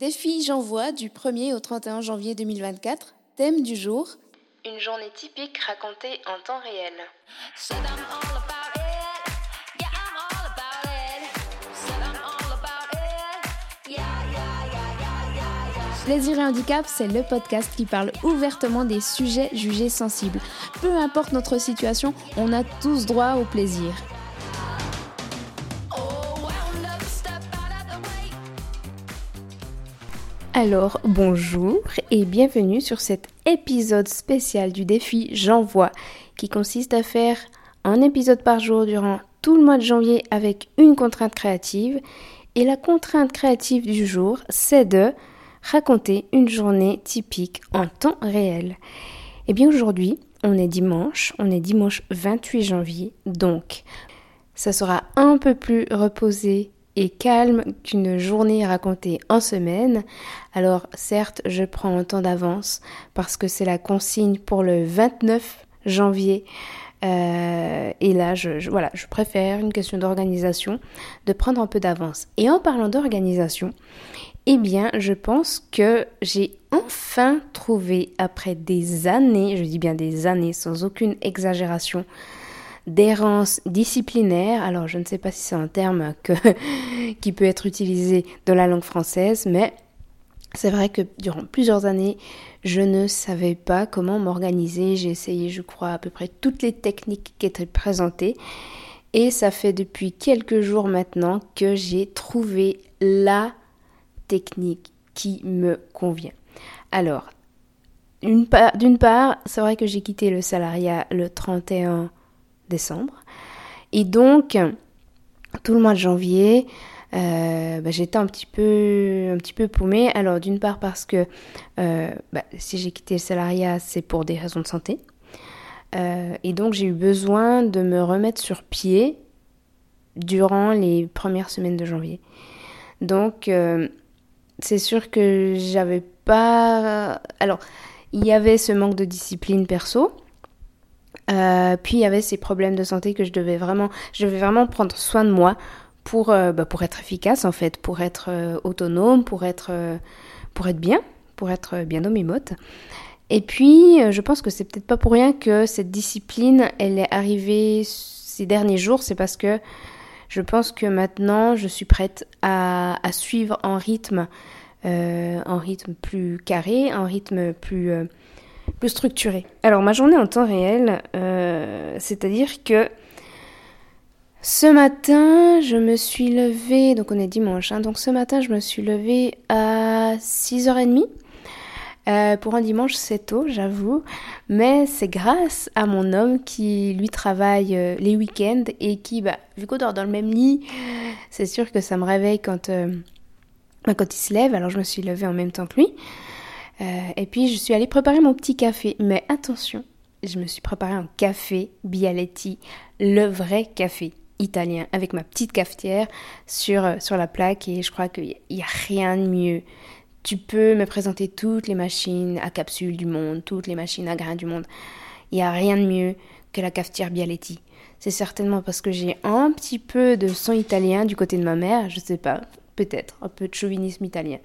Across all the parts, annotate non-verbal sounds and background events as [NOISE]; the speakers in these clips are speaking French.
Défi J'envoie du 1er au 31 janvier 2024. Thème du jour Une journée typique racontée en temps réel. Plaisir et handicap, c'est le podcast qui parle ouvertement des sujets jugés sensibles. Peu importe notre situation, on a tous droit au plaisir. Alors, bonjour et bienvenue sur cet épisode spécial du défi J'envoie, qui consiste à faire un épisode par jour durant tout le mois de janvier avec une contrainte créative. Et la contrainte créative du jour, c'est de raconter une journée typique en temps réel. Eh bien aujourd'hui, on est dimanche, on est dimanche 28 janvier, donc ça sera un peu plus reposé et calme qu'une journée racontée en semaine. Alors certes, je prends un temps d'avance parce que c'est la consigne pour le 29 janvier. Euh, et là, je, voilà, je préfère une question d'organisation, de prendre un peu d'avance. Et en parlant d'organisation, eh bien, je pense que j'ai enfin trouvé, après des années, je dis bien des années, sans aucune exagération, d'errance disciplinaire. Alors, je ne sais pas si c'est un terme [LAUGHS] qui peut être utilisé dans la langue française, mais c'est vrai que durant plusieurs années, je ne savais pas comment m'organiser. J'ai essayé, je crois, à peu près toutes les techniques qui étaient présentées. Et ça fait depuis quelques jours maintenant que j'ai trouvé la technique qui me convient. Alors, d'une part, c'est vrai que j'ai quitté le salariat le 31 décembre. Et donc, tout le mois de janvier, euh, bah, j'étais un petit peu un petit peu paumée. Alors d'une part parce que euh, bah, si j'ai quitté le salariat, c'est pour des raisons de santé. Euh, et donc j'ai eu besoin de me remettre sur pied durant les premières semaines de janvier. Donc c'est sûr que j'avais pas. Alors, il y avait ce manque de discipline perso. Euh, puis il y avait ces problèmes de santé que je devais vraiment, je devais vraiment prendre soin de moi pour, euh, bah, pour être efficace en fait, pour être euh, autonome, pour être, pour être bien, pour être bien dans mes modes. Et puis, je pense que c'est peut-être pas pour rien que cette discipline, elle est arrivée ces derniers jours. C'est parce que je pense que maintenant, je suis prête à, suivre en rythme, en rythme plus carré, en rythme plus, euh, plus structuré. Alors, ma journée en temps réel, euh, c'est-à-dire que ce matin, je me suis levée, donc on est dimanche, hein, donc ce matin, je me suis levée à 6h30. Euh, pour un dimanche, c'est tôt, j'avoue, mais c'est grâce à mon homme qui, lui, travaille euh, les week-ends et qui, bah, vu qu'on dort dans le même lit, c'est sûr que ça me réveille quand, bah, quand il se lève, alors je me suis levée en même temps que lui. Et puis, je suis allée préparer mon petit café, mais attention, je me suis préparé un café Bialetti, le vrai café italien, avec ma petite cafetière sur, sur la plaque, et je crois qu'il n'y a rien de mieux tu peux me présenter toutes les machines à capsules du monde, toutes les machines à grains du monde. Il n'y a rien de mieux que la cafetière Bialetti. C'est certainement parce que j'ai un petit peu de sang italien du côté de ma mère, je sais pas, peut-être, un peu de chauvinisme italien.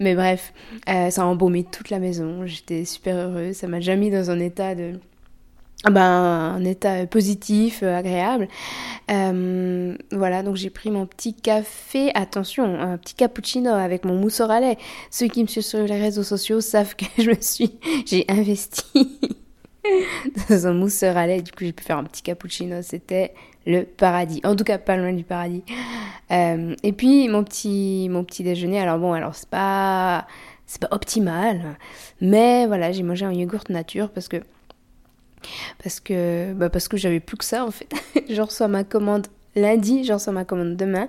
Mais bref, euh, ça a embaumé toute la maison, j'étais super heureuse, ça m'a jamais mis dans un état de ah ben, un état positif, euh, agréable. Euh, voilà, donc j'ai pris mon petit café, attention, un petit cappuccino avec mon mousseur à lait. Ceux qui me suivent sur les réseaux sociaux savent que [LAUGHS] je me suis, j'ai investi [LAUGHS] dans un mousseur à lait. Du coup, j'ai pu faire un petit cappuccino. C'était le paradis. En tout cas, pas loin du paradis. Euh, et puis mon petit, mon petit déjeuner. Alors bon, alors c'est pas, c'est pas optimal, mais voilà, j'ai mangé un yogourt nature parce que parce que, bah parce que j'avais plus que ça en fait. [LAUGHS] je reçois ma commande lundi, je reçois ma commande demain,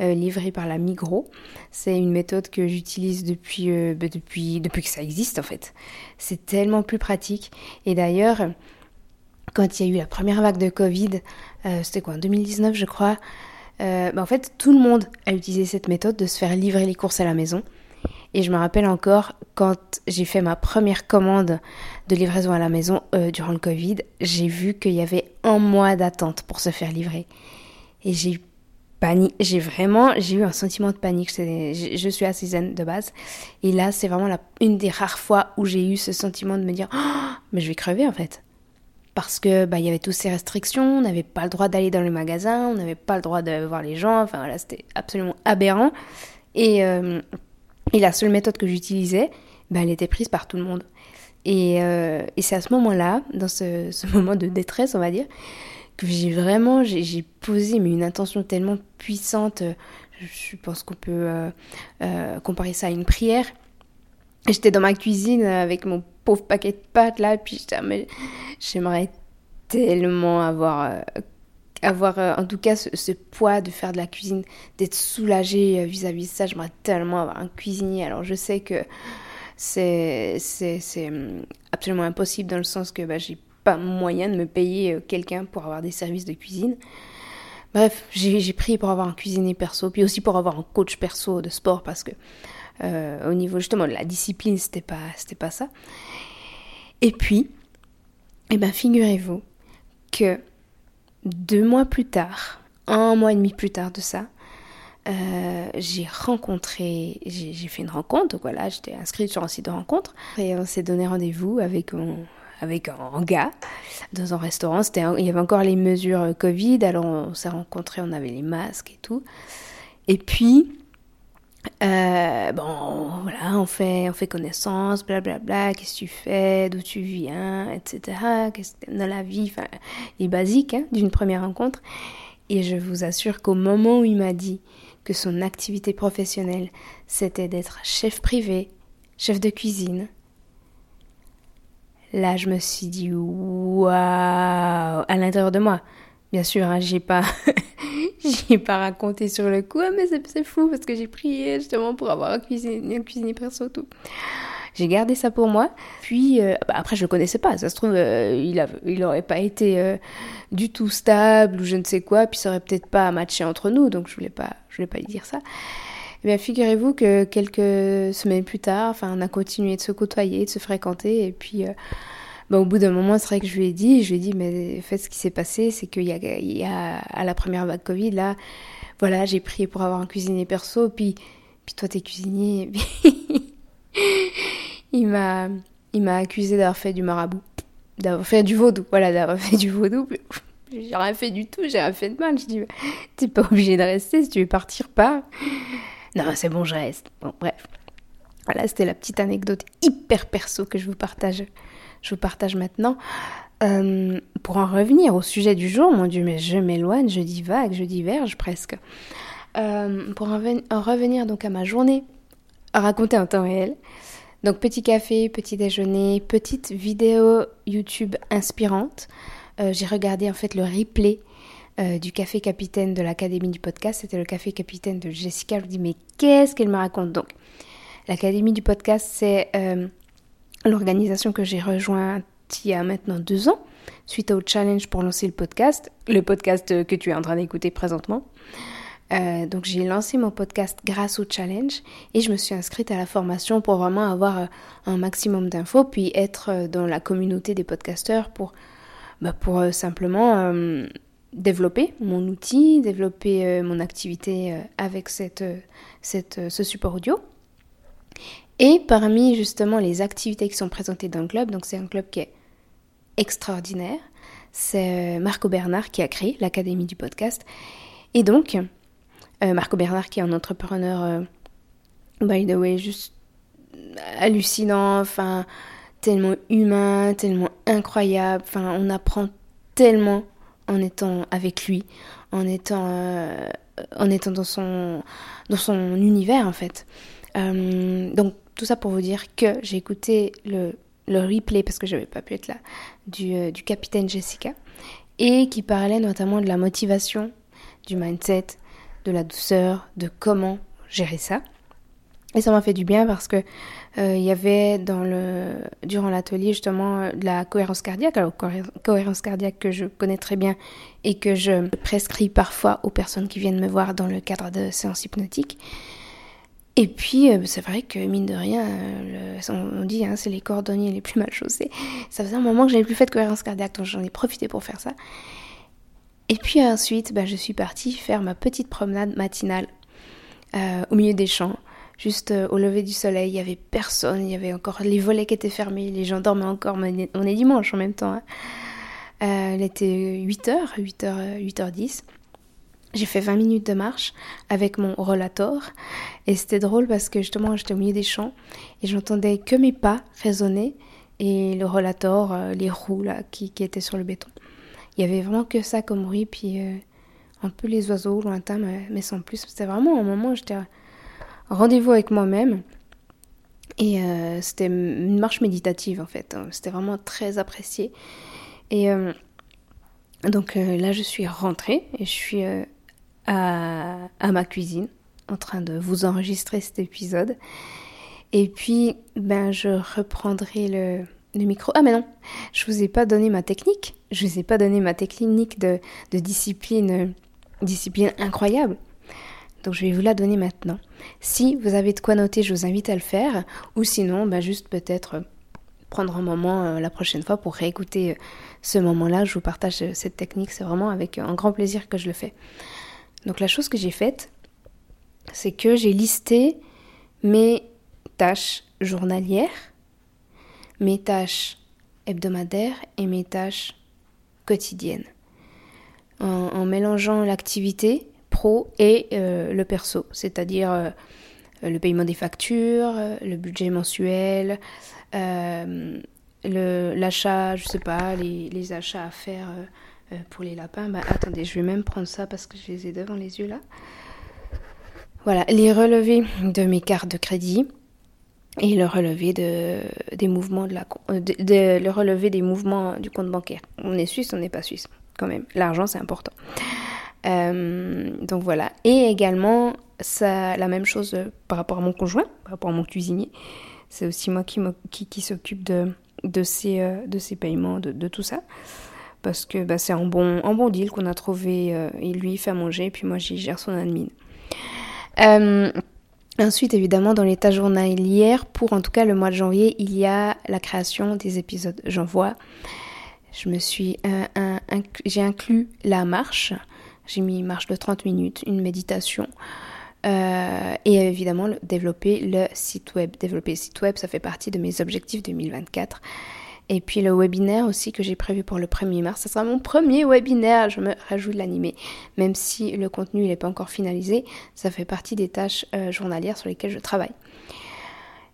euh, livrée par la Migros. C'est une méthode que j'utilise depuis, euh, bah, depuis, depuis que ça existe en fait. C'est tellement plus pratique. Et d'ailleurs, quand il y a eu la première vague de Covid, euh, c'était quoi, en 2019 je crois, bah, en fait tout le monde a utilisé cette méthode de se faire livrer les courses à la maison. Et je me rappelle encore quand j'ai fait ma première commande de livraison à la maison euh, durant le Covid, j'ai vu qu'il y avait un mois d'attente pour se faire livrer. Et j'ai panique. J'ai vraiment, j'ai eu un sentiment de panique. Je, suis assez zen de base. Et là, c'est vraiment une des rares fois où j'ai eu ce sentiment de me dire, oh, mais je vais crever en fait. Parce que bah, il y avait toutes ces restrictions, on n'avait pas le droit d'aller dans le magasin, on n'avait pas le droit de voir les gens. Enfin voilà, c'était absolument aberrant. Et, euh, la seule méthode que j'utilisais, bah, elle était prise par tout le monde. Et, euh, c'est à ce moment-là, dans ce, [LAUGHS] moment de détresse, on va dire, que j'ai vraiment, j'ai posé mais une intention tellement puissante. Je pense qu'on peut euh, euh, comparer ça à une prière. J'étais dans ma cuisine avec mon pauvre paquet de pâtes là, puis j'aimerais tellement avoir, euh, avoir euh, en tout cas ce, poids de faire de la cuisine, d'être soulagée euh, vis-à-vis -vis de ça. J'aimerais tellement avoir un cuisinier. Alors je sais que c'est, c'est, hum, absolument impossible dans le sens que bah, j'ai pas moyen de me payer quelqu'un pour avoir des services de cuisine. Bref, j'ai pris pour avoir un cuisinier perso, puis aussi pour avoir un coach perso de sport parce que euh, au niveau justement de la discipline, c'était pas, c'était pas ça. Et puis, eh ben, figurez-vous que deux mois plus tard, un mois et demi plus tard de ça, euh, j'ai rencontré, j'ai fait une rencontre, donc voilà, j'étais inscrite sur un site de rencontre, et on s'est donné rendez-vous avec avec un gars dans un restaurant. Il y avait encore les mesures Covid, alors on s'est rencontrés, on avait les masques et tout. Et puis, euh, bon, voilà, on fait, on fait connaissance, blablabla, qu'est-ce que tu fais, d'où tu viens, etc. Qu'est-ce que dans la vie, enfin, les basiques hein, d'une première rencontre. Et je vous assure qu'au moment où il m'a dit que son activité professionnelle, c'était d'être chef privé, chef de cuisine, là, je me suis dit, waouh, à l'intérieur de moi. Bien sûr, hein, j'ai pas, [LAUGHS] [LAUGHS] j'ai pas raconté sur le coup, mais c'est fou parce que j'ai prié justement pour avoir un cuisinier, un cuisinier perso tout. J'ai gardé ça pour moi. Puis euh, bah après, je le connaissais pas. Ça se trouve, euh, il, a, il aurait pas été euh, du tout stable ou je ne sais quoi. Puis ça aurait peut-être pas matché entre nous. Donc je voulais pas, je voulais pas lui dire ça. Eh bien, figurez-vous que quelques semaines plus tard, enfin, on a continué de se côtoyer, de se fréquenter. Et puis, bah, au bout d'un moment, c'est vrai que je lui ai dit, je lui ai dit, mais en fait, ce qui s'est passé, c'est qu'il y a, à la première vague Covid, là, voilà, j'ai prié pour avoir un cuisinier perso, puis, puis toi, t'es cuisinier. [LAUGHS] il m'a, il m'a accusé d'avoir fait du marabout, d'avoir fait du vaudou, voilà, d'avoir fait du vaudou. [LAUGHS] J'ai rien fait du tout, j'ai rien fait de mal. Je dis, t'es pas obligé de rester, si tu veux partir, pas. Non, c'est bon, je reste. Bon, bref. Voilà, c'était la petite anecdote hyper perso que je vous partage je vous partage maintenant. Euh, pour en revenir au sujet du jour, mon Dieu, mais je m'éloigne, je divague, je diverge presque. Euh, pour en, en, revenir donc à ma journée racontée en temps réel. Donc petit café, petit déjeuner, petite vidéo YouTube inspirante. Euh, J'ai regardé en fait le replay du café capitaine de l'Académie du podcast. C'était le café capitaine de Jessica. Je me dis mais qu'est-ce qu'elle me raconte? Donc L'Académie du podcast, c'est l'organisation que j'ai rejointe il y a maintenant deux ans, suite au challenge pour lancer le podcast, le podcast que tu es en train d'écouter présentement. Euh, donc j'ai lancé mon podcast grâce au challenge et je me suis inscrite à la formation pour vraiment avoir euh, un maximum d'infos puis être euh, dans la communauté des podcasteurs pour, bah pour simplement développer mon outil, développer mon activité avec cette, cette, ce support audio. Et parmi justement les activités qui sont présentées dans le club, donc c'est un club qui est extraordinaire, c'est euh, Marco Bernard qui a créé l'Académie du podcast. Et donc, euh, Marco Bernard qui est un entrepreneur, euh, by the way, juste hallucinant, enfin, tellement humain, tellement incroyable, enfin, on apprend tellement en étant avec lui, en étant, en étant dans, son, dans son univers en fait. Donc tout ça pour vous dire que j'ai écouté le, le, replay, parce que je n'avais pas pu être là, du, euh, du capitaine Jessica, et qui parlait notamment de la motivation, du mindset, de la douceur, de comment gérer ça. Et ça m'a fait du bien parce que euh, il y avait dans le durant l'atelier justement de la cohérence cardiaque, alors cohérence cardiaque que je connais très bien et que je prescris parfois aux personnes qui viennent me voir dans le cadre de séances hypnotiques. Et puis, euh, c'est vrai que mine de rien, euh, on dit, hein, c'est les cordonniers les plus mal chaussés. Ça faisait un moment que j'avais plus fait de cohérence cardiaque, donc j'en ai profité pour faire ça. Et puis ensuite, bah, je suis partie faire ma petite promenade matinale euh, au milieu des champs. Juste au lever du soleil, il y avait personne, il y avait encore les volets qui étaient fermés, les gens dormaient encore, on est dimanche en même temps. Hein. Il était 8h, 8h, 8h10. J'ai fait 20 minutes de marche avec mon rollator et c'était drôle parce que justement j'étais au milieu des champs et j'entendais que mes pas résonner et le rollator, euh, les roues là qui, étaient sur le béton. Il y avait vraiment que ça comme bruit puis un peu les oiseaux lointains mais, sans plus. C'était vraiment un moment où j'étais rendez-vous avec moi-même. Et euh, c'était une marche méditative en fait. C'était vraiment très apprécié. Et euh, donc euh, là, je suis rentrée et je suis à, ma cuisine en train de vous enregistrer cet épisode. Et puis, ben, je reprendrai le, micro. Ah, mais non, je vous ai pas donné ma technique. Je vous ai pas donné ma technique de, discipline, discipline incroyable. Donc je vais vous la donner maintenant. Si vous avez de quoi noter, je vous invite à le faire. Ou sinon, bah, juste peut-être euh, prendre un moment euh, la prochaine fois pour réécouter euh, ce moment-là. Je vous partage cette technique. C'est vraiment avec un grand plaisir que je le fais. Donc la chose que j'ai faite, c'est que j'ai listé mes tâches journalières, mes tâches hebdomadaires et mes tâches quotidiennes. en mélangeant l'activité pro et euh, le perso, c'est-à-dire euh, le paiement des factures, euh, le budget mensuel, l'achat, je sais pas, les, les, achats à faire pour les lapins. Bah, attendez, je vais même prendre ça parce que je les ai devant les yeux là. Voilà, les relevés de mes cartes de crédit et le relevé de, des mouvements de la de, le relevé des mouvements du compte bancaire. On est suisse, on n'est pas suisse quand même. L'argent c'est important. Euh, donc voilà. Et également, ça, la même chose euh, par rapport à mon conjoint, par rapport à mon cuisinier. C'est aussi moi qui, qui, qui s'occupe de, de, ces, euh, de ces paiements, de tout ça. Parce que bah, c'est un bon, deal qu'on a trouvé. et lui, il fait à manger, et puis moi, j'y gère son admin. Ensuite, évidemment, dans l'état journalière, pour en tout cas le mois de janvier, il y a la création des épisodes. J'en vois. Je me suis, j'ai inclus la marche j'ai mis une marche de 30 minutes, une méditation. Euh, et évidemment, développer le site web. Développer le site web, ça fait partie de mes objectifs 2024. Et puis le webinaire aussi que j'ai prévu pour le 1er mars, ce sera mon premier webinaire, je me rajoute l'animer. Même si le contenu n'est pas encore finalisé, ça fait partie des tâches euh, journalières sur lesquelles je travaille.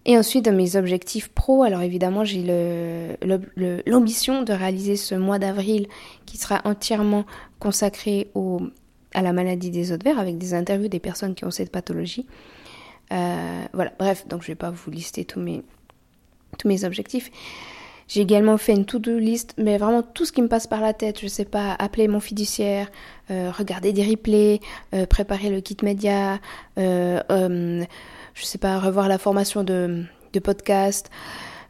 Et ensuite, dans mes objectifs pro, alors évidemment, j'ai l'ambition de réaliser ce mois d'avril qui sera entièrement consacré à la maladie des de verre avec des interviews des personnes qui ont cette pathologie. Euh, voilà, bref, donc je ne vais pas vous lister tous mes objectifs. J'ai également fait une to-do list, mais vraiment tout ce qui me passe par la tête. Je sais pas, appeler mon fiduciaire, euh, regarder des replays, euh, préparer le kit média, je sais pas, revoir la formation de, de podcast,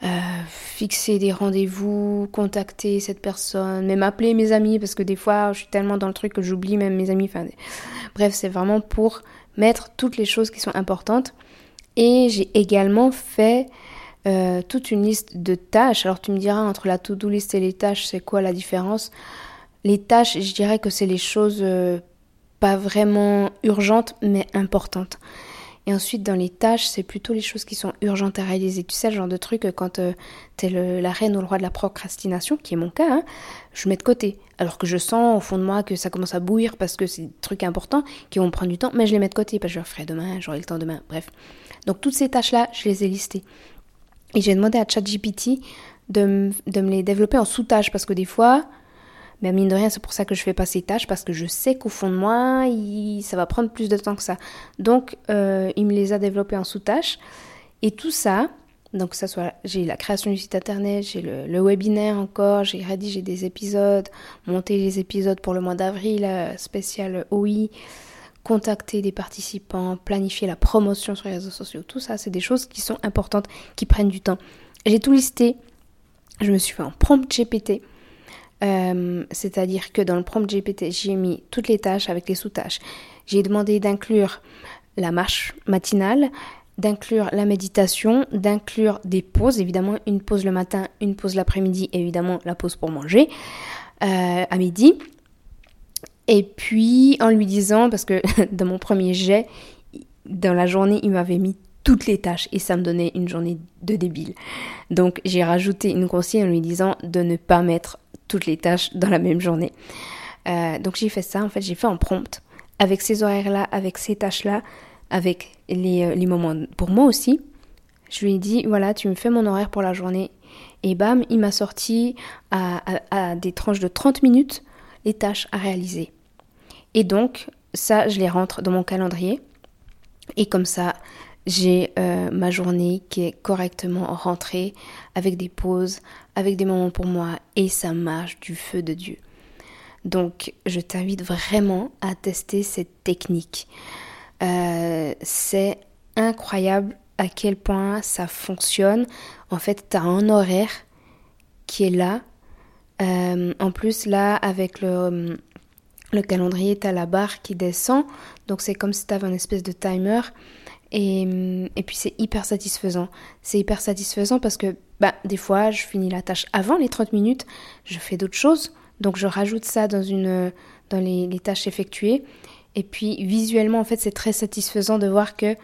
euh, fixer des rendez-vous, contacter cette personne, même appeler mes amis, parce que des fois, je suis tellement dans le truc que j'oublie même mes amis. Enfin, bref, c'est vraiment pour mettre toutes les choses qui sont importantes. Et j'ai également fait euh, toute une liste de tâches. Alors tu me diras, entre la to-do list et les tâches, c'est quoi la différence? Les tâches, je dirais que c'est les choses euh, pas vraiment urgentes, mais importantes. Et ensuite, dans les tâches, c'est plutôt les choses qui sont urgentes à réaliser. Tu sais, le genre de truc, quand tu euh, t'es la reine ou le roi de la procrastination, qui est mon cas, hein, je mets de côté. Alors que je sens au fond de moi que ça commence à bouillir parce que c'est des trucs importants qui vont prendre du temps, mais je les mets de côté parce que je le ferai demain, j'aurai le temps demain, bref. Donc toutes ces tâches-là, je les ai listées. Et j'ai demandé à ChatGPT de, de me les développer en sous-tâches parce que des fois, mais mine de rien, c'est pour ça que je fais pas ces tâches, parce que je sais qu'au fond de moi, ça va prendre plus de temps que ça. Donc, euh, il me les a développés en sous-tâches. Et tout ça, donc ça soit, j'ai la création du site internet, j'ai le, webinaire encore, j'ai rédigé des épisodes, monté les épisodes pour le mois d'avril, euh, spécial OI, contacter des participants, planifier la promotion sur les réseaux sociaux, tout ça, c'est des choses qui sont importantes, qui prennent du temps. J'ai tout listé, je me suis fait en prompt GPT. Euh, c'est-à-dire que dans le prompt GPT, j'ai mis toutes les tâches avec les sous-tâches. J'ai demandé d'inclure la marche matinale, d'inclure la méditation, d'inclure des pauses, évidemment une pause le matin, une pause l'après-midi, évidemment la pause pour manger euh, à midi. Et puis en lui disant, parce que [LAUGHS] dans mon premier jet, dans la journée, il m'avait mis toutes les tâches et ça me donnait une journée de débile. Donc j'ai rajouté une consigne en lui disant de ne pas mettre toutes les tâches dans la même journée. Euh, donc j'ai fait ça, en fait j'ai fait en prompt, avec ces horaires-là, avec ces tâches-là, avec les, euh, les, moments pour moi aussi. Je lui ai dit, voilà, tu me fais mon horaire pour la journée. Et bam, il m'a sorti à, à, des tranches de 30 minutes les tâches à réaliser. Et donc, ça, je les rentre dans mon calendrier. Et comme ça, j'ai euh, ma journée qui est correctement rentrée, avec des pauses, avec des moments pour moi, et ça marche du feu de Dieu. Donc, je t'invite vraiment à tester cette technique. Euh, c'est incroyable à quel point ça fonctionne. En fait, tu as un horaire qui est là. Euh, en plus, là, avec le, le calendrier, tu as la barre qui descend. Donc, c'est comme si tu avais une espèce de timer. Et, et puis c'est hyper satisfaisant. C'est hyper satisfaisant parce que bah, des fois, je finis la tâche avant les 30 minutes, je fais d'autres choses. Donc je rajoute ça dans, les, tâches effectuées. Et puis visuellement, en fait, c'est très satisfaisant de voir que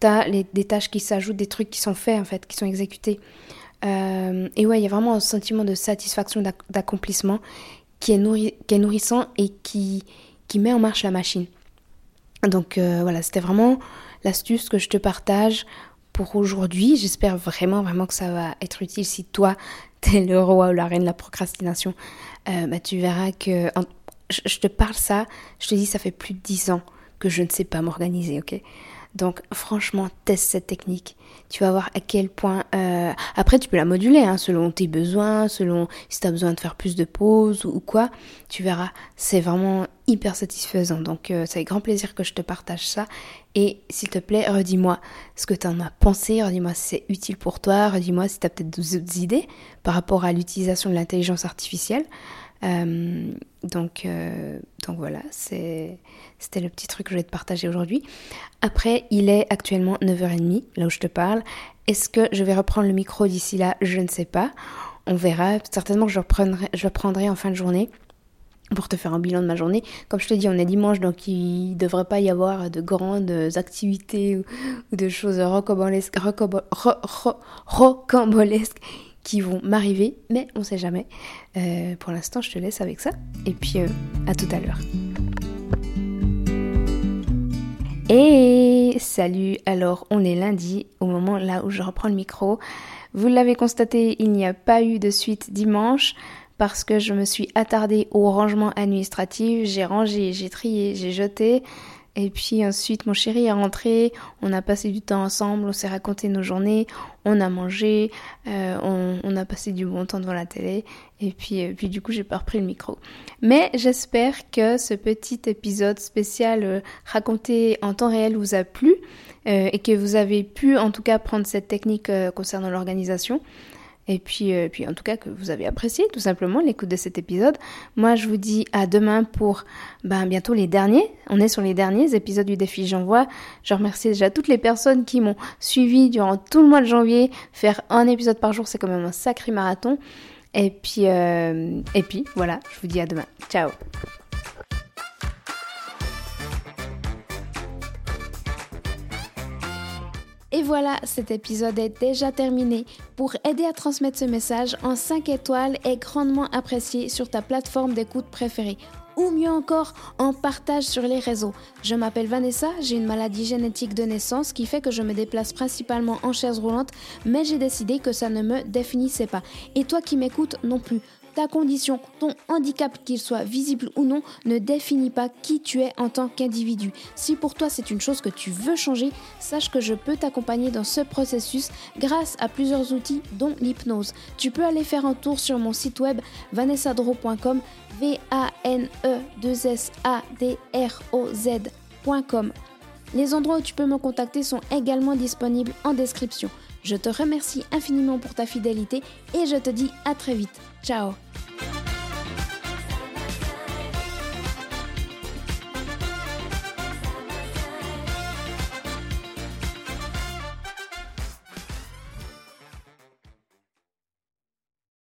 tu as des tâches qui s'ajoutent, des trucs qui sont faits, en fait, qui sont exécutés. Euh, et ouais, il y a vraiment un sentiment de satisfaction, d'accomplissement qui, est qui est nourrissant et qui, qui met en marche la machine. Donc euh, voilà, c'était vraiment l'astuce que je te partage pour aujourd'hui. J'espère vraiment, vraiment que ça va être utile si toi, [LAUGHS] t'es le roi ou la reine de la procrastination. Euh, bah, tu verras que... je te parle ça, je te dis, ça fait plus de 10 ans que je ne sais pas m'organiser, ok? Donc franchement, teste cette technique. Tu vas voir à quel point... Euh, après, tu peux la moduler hein, selon tes besoins, selon si tu as besoin de faire plus de pauses ou, quoi. Tu verras, c'est vraiment hyper satisfaisant. Donc euh, c'est avec grand plaisir que je te partage ça. Et s'il te plaît, redis-moi ce que tu en as pensé, redis-moi si c'est utile pour toi, redis-moi si tu as peut-être d'autres idées par rapport à l'utilisation de l'intelligence artificielle. Euh, donc, euh, donc voilà, c'était le petit truc que je voulais te partager aujourd'hui. Après, il est actuellement 9h30, là où je te parle. Est-ce que je vais reprendre le micro d'ici là? Je ne sais pas. On verra. Certainement je reprendrai, je reprendrai en fin de journée pour te faire un bilan de ma journée. Comme je te dis, on est dimanche, donc il ne devrait pas y avoir de grandes activités ou, de choses rocambolesques qui vont m'arriver, mais on sait jamais. Euh, pour l'instant, je te laisse avec ça. Et puis, euh, à tout à l'heure. Et salut, alors on est lundi, au moment là où je reprends le micro. Vous l'avez constaté, il n'y a pas eu de suite dimanche parce que je me suis attardée au rangement administratif. J'ai rangé, j'ai trié, j'ai jeté. Et puis ensuite, mon chéri est rentré, on a passé du temps ensemble, on s'est raconté nos journées, on a mangé, euh, on, a passé du bon temps devant la télé. Et puis, euh, puis du coup, j'ai pas repris le micro. Mais j'espère que ce petit épisode spécial euh, raconté en temps réel vous a plu et que vous avez pu en tout cas prendre cette technique concernant l'organisation. Et puis, euh, puis en tout cas que vous avez apprécié tout simplement l'écoute de cet épisode. Moi je vous dis à demain pour ben, bientôt les derniers. On est sur les derniers épisodes du défi J'envoie. Je remercie déjà toutes les personnes qui m'ont suivi durant tout le mois de janvier. Faire un épisode par jour c'est quand même un sacré marathon. Et puis, euh, et puis voilà, je vous dis à demain. Ciao voilà, cet épisode est déjà terminé. Pour aider à transmettre ce message en 5 étoiles est grandement apprécié sur ta plateforme d'écoute préférée ou mieux encore en partage sur les réseaux. Je m'appelle Vanessa, j'ai une maladie génétique de naissance qui fait que je me déplace principalement en chaise roulante, mais j'ai décidé que ça ne me définissait pas. Et toi qui m'écoutes non plus ta condition, ton handicap, qu'il soit visible ou non, ne définit pas qui tu es en tant qu'individu. Si pour toi c'est une chose que tu veux changer, sache que je peux t'accompagner dans ce processus grâce à plusieurs outils dont l'hypnose. Tu peux aller faire un tour sur mon site web vanessadro.com v a n e 2 s a d r o z.com. Les endroits où tu peux me contacter sont également disponibles en description. Je te remercie infiniment pour ta fidélité et je te dis à très vite. Ciao